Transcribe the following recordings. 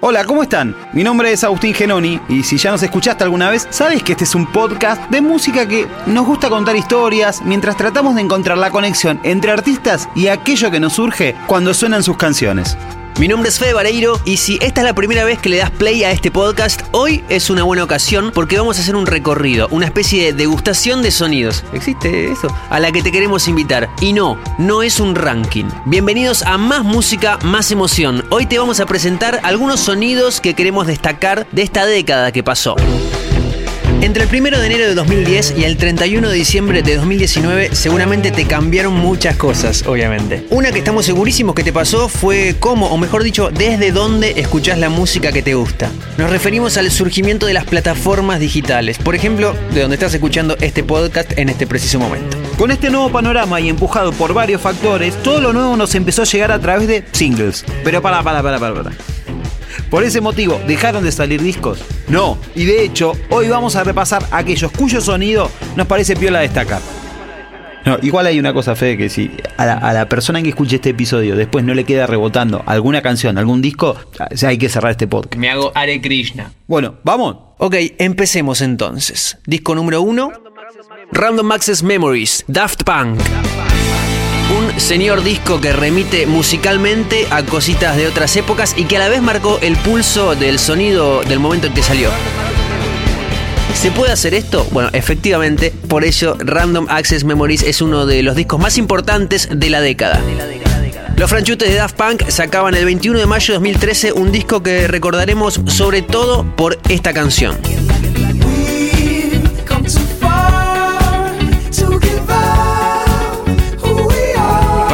Hola, ¿cómo están? Mi nombre es Agustín Genoni y si ya nos escuchaste alguna vez, sabes que este es un podcast de música que nos gusta contar historias mientras tratamos de encontrar la conexión entre artistas y aquello que nos surge cuando suenan sus canciones. Mi nombre es Fede Vareiro y si esta es la primera vez que le das play a este podcast, hoy es una buena ocasión porque vamos a hacer un recorrido, una especie de degustación de sonidos. ¿Existe eso? A la que te queremos invitar. Y no, no es un ranking. Bienvenidos a Más Música, Más Emoción. Hoy te vamos a presentar algunos sonidos que queremos destacar de esta década que pasó. Entre el 1 de enero de 2010 y el 31 de diciembre de 2019 seguramente te cambiaron muchas cosas, obviamente. Una que estamos segurísimos que te pasó fue cómo, o mejor dicho, desde dónde escuchás la música que te gusta. Nos referimos al surgimiento de las plataformas digitales, por ejemplo, de donde estás escuchando este podcast en este preciso momento. Con este nuevo panorama y empujado por varios factores, todo lo nuevo nos empezó a llegar a través de singles. Pero para, para, para, para. Por ese motivo, ¿dejaron de salir discos? No, y de hecho, hoy vamos a repasar aquellos cuyo sonido nos parece piola destacar. No, igual hay una cosa, Fede, que si a la, a la persona que escuche este episodio después no le queda rebotando alguna canción, algún disco, ya hay que cerrar este podcast. Me hago Hare Krishna. Bueno, vamos. Ok, empecemos entonces. Disco número uno, Random Access Memories, Daft Punk. Un señor disco que remite musicalmente a cositas de otras épocas y que a la vez marcó el pulso del sonido del momento en que salió. ¿Se puede hacer esto? Bueno, efectivamente, por ello Random Access Memories es uno de los discos más importantes de la década. Los franchutes de Daft Punk sacaban el 21 de mayo de 2013 un disco que recordaremos sobre todo por esta canción.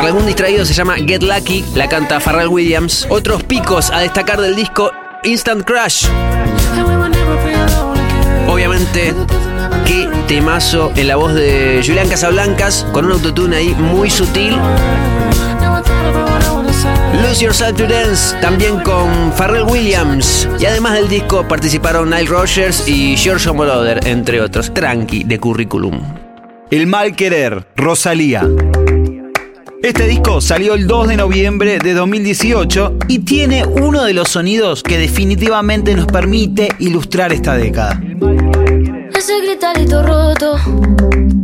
Algún distraído se llama Get Lucky, la canta Pharrell Williams. Otros picos a destacar del disco Instant Crush. Obviamente, qué temazo en la voz de Julián Casablancas, con un autotune ahí muy sutil. Lose Yourself to Dance, también con Pharrell Williams. Y además del disco participaron Nile Rogers y George Moroder, entre otros. Tranqui de currículum. El mal querer, Rosalía. Este disco salió el 2 de noviembre de 2018 y tiene uno de los sonidos que definitivamente nos permite ilustrar esta década. Ese gritarito roto,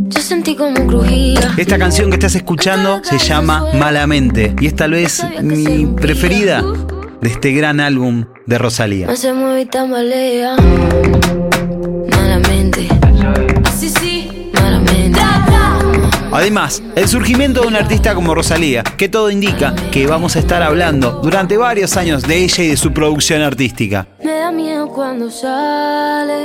yo sentí como crujía. Esta canción que estás escuchando se llama Malamente y es tal vez mi preferida de este gran álbum de Rosalía. No se Además, el surgimiento de un artista como Rosalía, que todo indica que vamos a estar hablando durante varios años de ella y de su producción artística. Me da miedo cuando sale.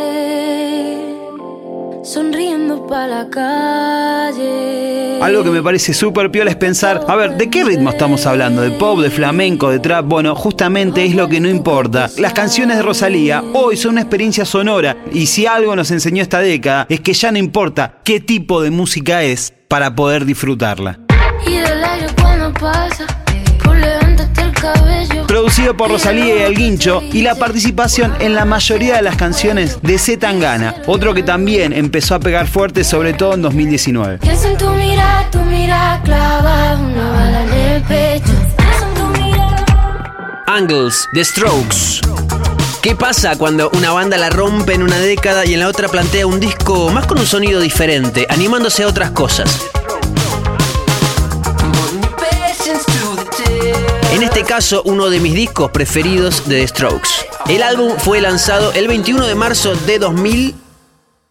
Sonriendo para la calle. Algo que me parece súper piola es pensar, a ver, ¿de qué ritmo estamos hablando? ¿De pop, de flamenco, de trap? Bueno, justamente es lo que no importa. Las canciones de Rosalía hoy son una experiencia sonora y si algo nos enseñó esta década es que ya no importa qué tipo de música es para poder disfrutarla. Y del aire cuando pasa. Producido por Rosalía y El Guincho y la participación en la mayoría de las canciones de Z Tangana, otro que también empezó a pegar fuerte sobre todo en 2019. Pienso en tu mirada, tu mirada clava una bala en el pecho. Pienso en tu mirada. Angles, The Strokes. ¿Qué pasa cuando una banda la rompe en una década y en la otra plantea un disco más con un sonido diferente, animándose a otras cosas? Caso, uno de mis discos preferidos de The Strokes. El álbum fue lanzado el 21 de marzo de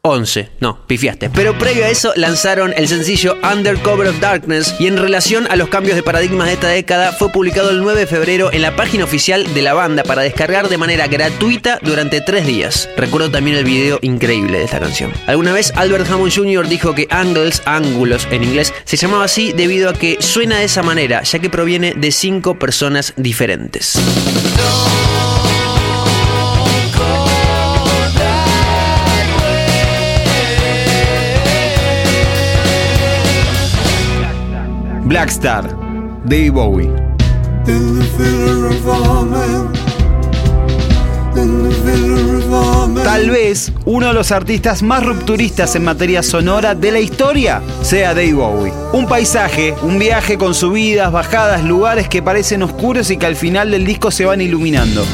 2011. No, pifiaste. Pero previo a eso lanzaron el sencillo Undercover of Darkness y en relación a los cambios de paradigmas de esta década fue publicado el 9 de febrero en la página oficial de la banda para descargar de manera gratuita durante tres días. Recuerdo también el video increíble de esta canción. Alguna vez Albert Hammond Jr. dijo que Angles, ángulos en inglés, se llamaba así debido a que suena de esa manera, ya que proviene de cinco personas diferentes. Blackstar, Dave Bowie. Tal vez uno de los artistas más rupturistas en materia sonora de la historia sea Dave Bowie. Un paisaje, un viaje con subidas, bajadas, lugares que parecen oscuros y que al final del disco se van iluminando.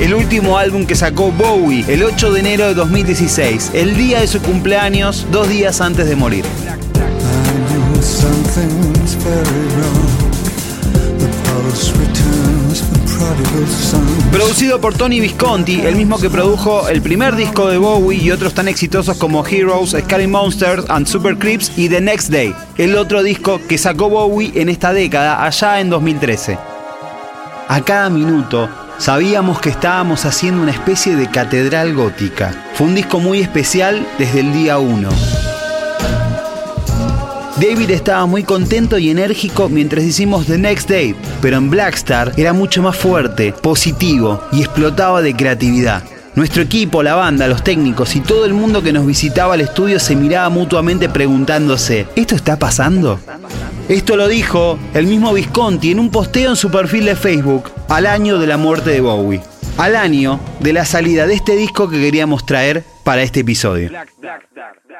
el último álbum que sacó Bowie el 8 de enero de 2016, el día de su cumpleaños, dos días antes de morir. Producido por Tony Visconti, el mismo que produjo el primer disco de Bowie y otros tan exitosos como Heroes, Scary Monsters and Super Creeps y The Next Day, el otro disco que sacó Bowie en esta década, allá en 2013. A cada minuto sabíamos que estábamos haciendo una especie de catedral gótica. Fue un disco muy especial desde el día 1. David estaba muy contento y enérgico mientras hicimos The Next Day, pero en Blackstar era mucho más fuerte, positivo y explotaba de creatividad. Nuestro equipo, la banda, los técnicos y todo el mundo que nos visitaba al estudio se miraba mutuamente preguntándose, ¿esto está pasando? Esto lo dijo el mismo Visconti en un posteo en su perfil de Facebook al año de la muerte de Bowie, al año de la salida de este disco que queríamos traer para este episodio.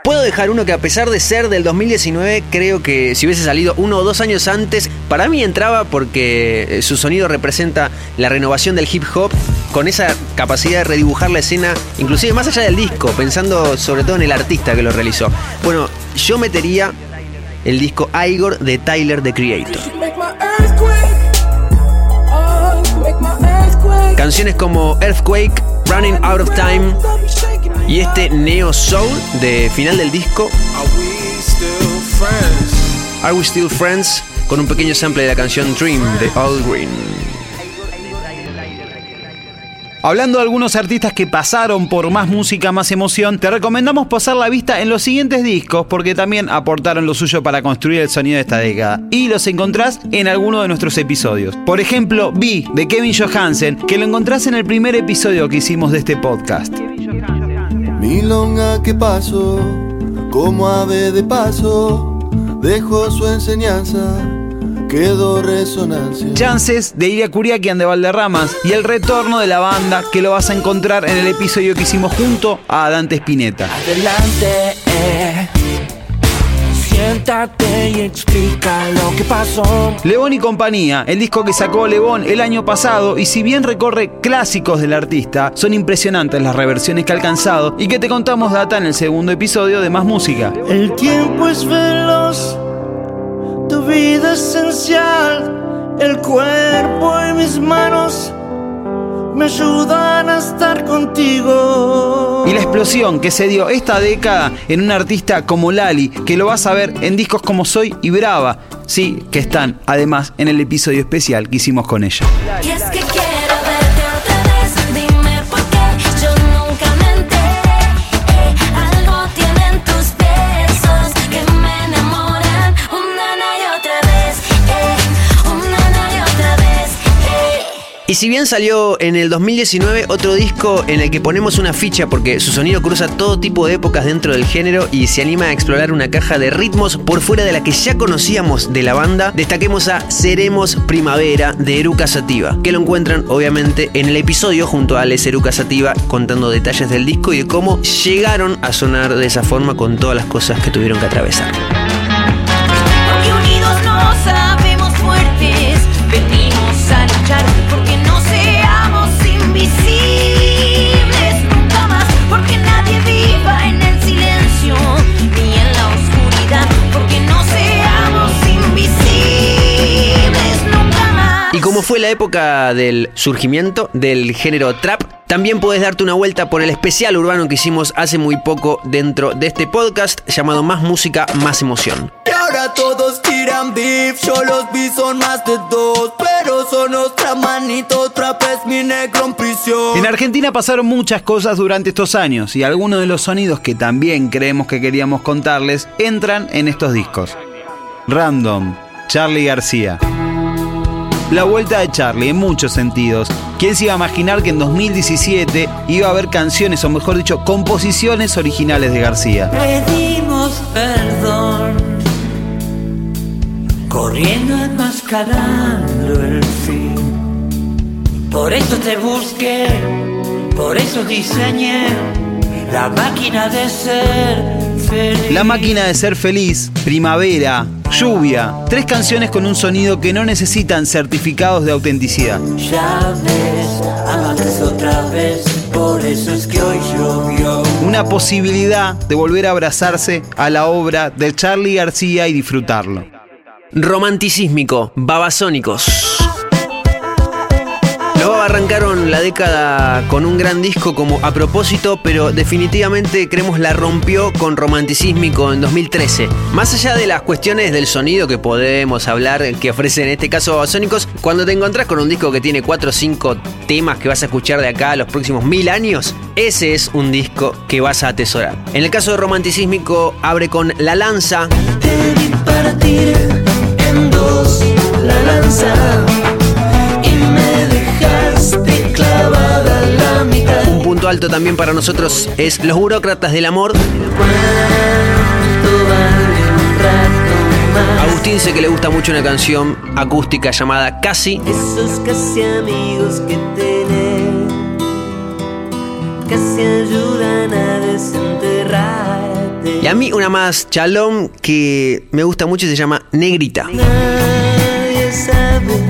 Puedo dejar uno que a pesar de ser del 2019, creo que si hubiese salido uno o dos años antes, para mí entraba porque eh, su sonido representa la renovación del hip hop con esa capacidad de redibujar la escena, inclusive más allá del disco, pensando sobre todo en el artista que lo realizó. Bueno, yo metería el disco Igor de Tyler the Creator. Canciones como Earthquake, Running Out of Time y este Neo Soul de final del disco Are we still friends? Are We Still Friends con un pequeño sample de la canción Dream de All Green. Hablando de algunos artistas que pasaron por más música, más emoción, te recomendamos pasar la vista en los siguientes discos porque también aportaron lo suyo para construir el sonido de esta década. Y los encontrás en alguno de nuestros episodios. Por ejemplo, B de Kevin Johansen, que lo encontrás en el primer episodio que hicimos de este podcast. Milonga que paso, de paso, dejó su enseñanza, quedó resonancia. Chances de Iria Curiaquian de Valderramas y el retorno de la banda que lo vas a encontrar en el episodio que hicimos junto a Dante Spinetta. Adelante, eh. Siéntate y explica lo que pasó. Lebón y compañía, el disco que sacó Lebón el año pasado y si bien recorre clásicos del artista, son impresionantes las reversiones que ha alcanzado y que te contamos data en el segundo episodio de Más Música. El tiempo es veloz, tu vida es esencial, el cuerpo y mis manos me ayudan a estar contigo. Y la explosión que se dio esta década en un artista como Lali, que lo vas a ver en discos como Soy y Brava, sí, que están además en el episodio especial que hicimos con ella. Y es que Y si bien salió en el 2019 otro disco en el que ponemos una ficha porque su sonido cruza todo tipo de épocas dentro del género y se anima a explorar una caja de ritmos por fuera de la que ya conocíamos de la banda, destaquemos a Seremos Primavera de Eruca Sativa, que lo encuentran obviamente en el episodio junto a Alex Eruca Sativa contando detalles del disco y de cómo llegaron a sonar de esa forma con todas las cosas que tuvieron que atravesar. Porque unidos nos sabemos fuertes, venimos a luchar como fue la época del surgimiento del género trap, también puedes darte una vuelta por el especial urbano que hicimos hace muy poco dentro de este podcast llamado Más Música, Más Emoción. Y ahora todos tiran beef, yo los vi son más de dos, pero son otra manito, trap es mi negro en prisión. En Argentina pasaron muchas cosas durante estos años y algunos de los sonidos que también creemos que queríamos contarles entran en estos discos. Random, Charlie García. La vuelta de Charlie en muchos sentidos. ¿Quién se iba a imaginar que en 2017 iba a haber canciones, o mejor dicho, composiciones originales de García? Pedimos perdón, corriendo enmascarando el fin. Por eso te busqué, por eso diseñé la máquina de ser. La máquina de ser feliz, Primavera, Lluvia. Tres canciones con un sonido que no necesitan certificados de autenticidad. Ya ves, amantes otra otra vez, por eso es que hoy llovió. Una posibilidad de volver a abrazarse a la obra de Charlie García y disfrutarlo. Romanticísmico, babasónicos. Arrancaron la década con un gran disco como A propósito, pero definitivamente creemos la rompió con Romanticísmico en 2013. Más allá de las cuestiones del sonido que podemos hablar, que ofrecen en este caso Babasónicos, cuando te encontrás con un disco que tiene 4 o 5 temas que vas a escuchar de acá a los próximos mil años, ese es un disco que vas a atesorar. En el caso de Romanticísmico, abre con La Lanza, en dos la lanza dejaste clavada la mitad. Un punto alto también para nosotros es Los Burócratas del Amor. Agustín sé que le gusta mucho una canción acústica llamada Casi. Esos casi amigos que tenés casi ayudan a desenterrarte. Y a mí una más chalón que me gusta mucho se llama Negrita. Nadie sabe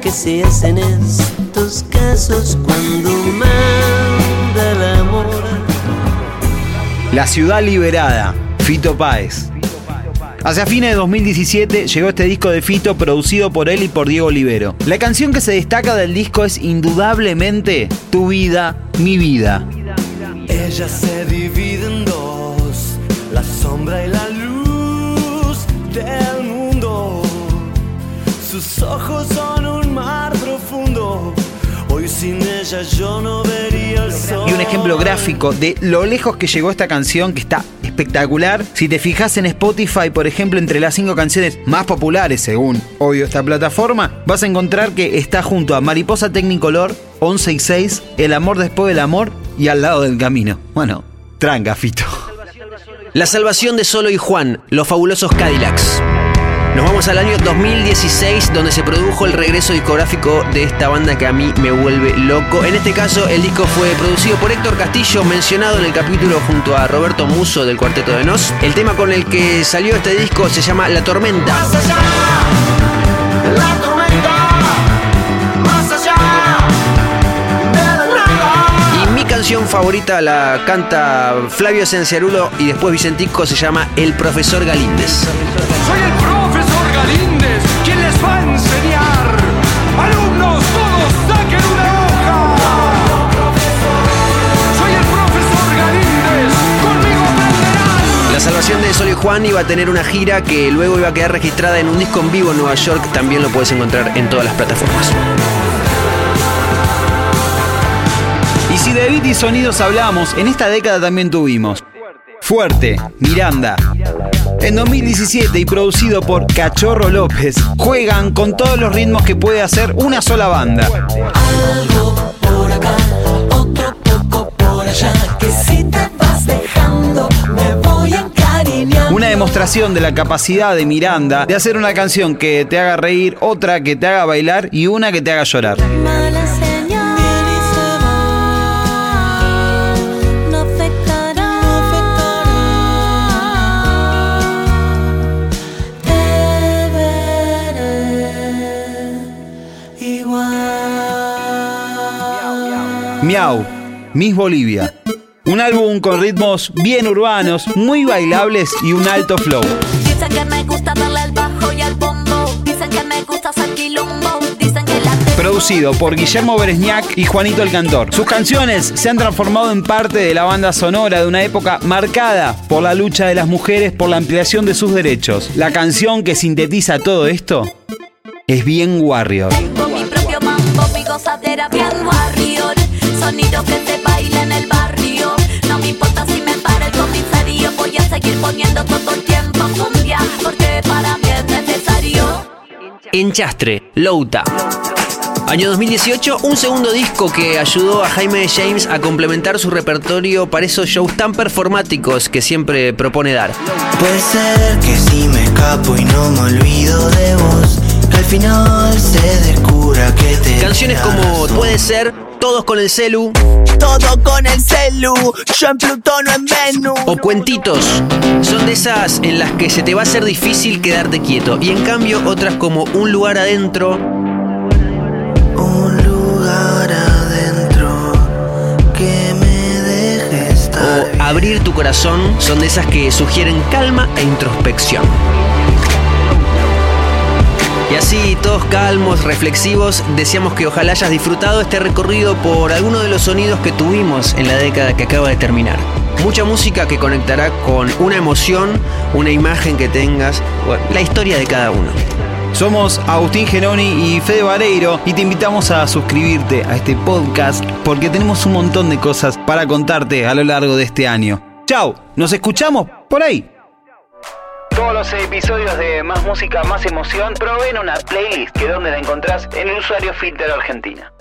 qué se hace en estos casos cuando manda el amor. La ciudad liberada, Fito Páez. Hacia fines de 2017 llegó este disco de Fito producido por él y por Diego Olivero. La canción que se destaca del disco es indudablemente Tu vida, mi vida. Ella se divide en dos, la sombra y la luz del mundo. Sus ojos son un mar ella yo no vería el sol. Y un ejemplo gráfico de lo lejos que llegó esta canción que está espectacular. Si te fijas en Spotify, por ejemplo, entre las cinco canciones más populares, según obvio esta plataforma, vas a encontrar que está junto a Mariposa Technicolor, 11 y 6, El amor después del amor y Al lado del camino. Bueno, tranca, Fito. La salvación de Solo y Juan, los fabulosos Cadillacs. Nos vamos al año 2016 donde se produjo el regreso discográfico de esta banda que a mí me vuelve loco. En este caso el disco fue producido por Héctor Castillo, mencionado en el capítulo junto a Roberto Muso del Cuarteto de Nos. El tema con el que salió este disco se llama La Tormenta. Más allá, la tormenta, canción favorita la canta Flavio Cenciarulo y después Vicentico se llama El Profesor Galíndez. Soy el salvación de Sol y Juan iba a tener una gira que luego iba a quedar registrada en un disco en vivo en Nueva York. También lo puedes encontrar en todas las plataformas. Y si de beat y sonidos hablamos, en esta década también tuvimos Fuerte, Miranda. En 2017 y producido por Cachorro López, juegan con todos los ritmos que puede hacer una sola banda. Algo por acá, otro poco por allá. Que si te demostración de la capacidad de Miranda de hacer una canción que te haga reír, otra que te haga bailar y una que te haga llorar. Miau, Miss Bolivia. Un álbum con ritmos bien urbanos, muy bailables y un alto flow. Dicen que me gusta darle al bajo y al bombo. Dicen que me gusta hacer quilombo. Dicen que la Producido por Guillermo Beresniak y Juanito el Cantor. Sus canciones se han transformado en parte de la banda sonora de una época marcada por la lucha de las mujeres por la ampliación de sus derechos. La canción que sintetiza todo esto es bien Warrior. Tengo mi propio mambo, mi gozadera bien warrior. Sonido que se baila en el barrio. Enchastre, Louta. Año 2018, un segundo disco que ayudó a Jaime James a complementar su repertorio para esos shows tan performáticos que siempre propone dar. Puede ser que si me escapo y no me olvido de vos, que al final se descubra que te Canciones como. Puede ser, todos con el celu. Todo con el celu. Yo en Plutón o en Venus. O cuentitos. Son de esas en las que se te va a hacer difícil quedarte quieto. Y en cambio, otras como Un lugar adentro. Un lugar adentro que me deje estar. O Abrir tu corazón son de esas que sugieren calma e introspección. Y así, todos calmos, reflexivos, deseamos que ojalá hayas disfrutado este recorrido por alguno de los sonidos que tuvimos en la década que acaba de terminar. Mucha música que conectará con una emoción, una imagen que tengas, bueno, la historia de cada uno. Somos Agustín Geroni y Fede Vareiro y te invitamos a suscribirte a este podcast porque tenemos un montón de cosas para contarte a lo largo de este año. Chao, nos escuchamos por ahí. Todos los episodios de Más Música, Más Emoción proveen una playlist que donde la encontrás en el usuario Filter Argentina.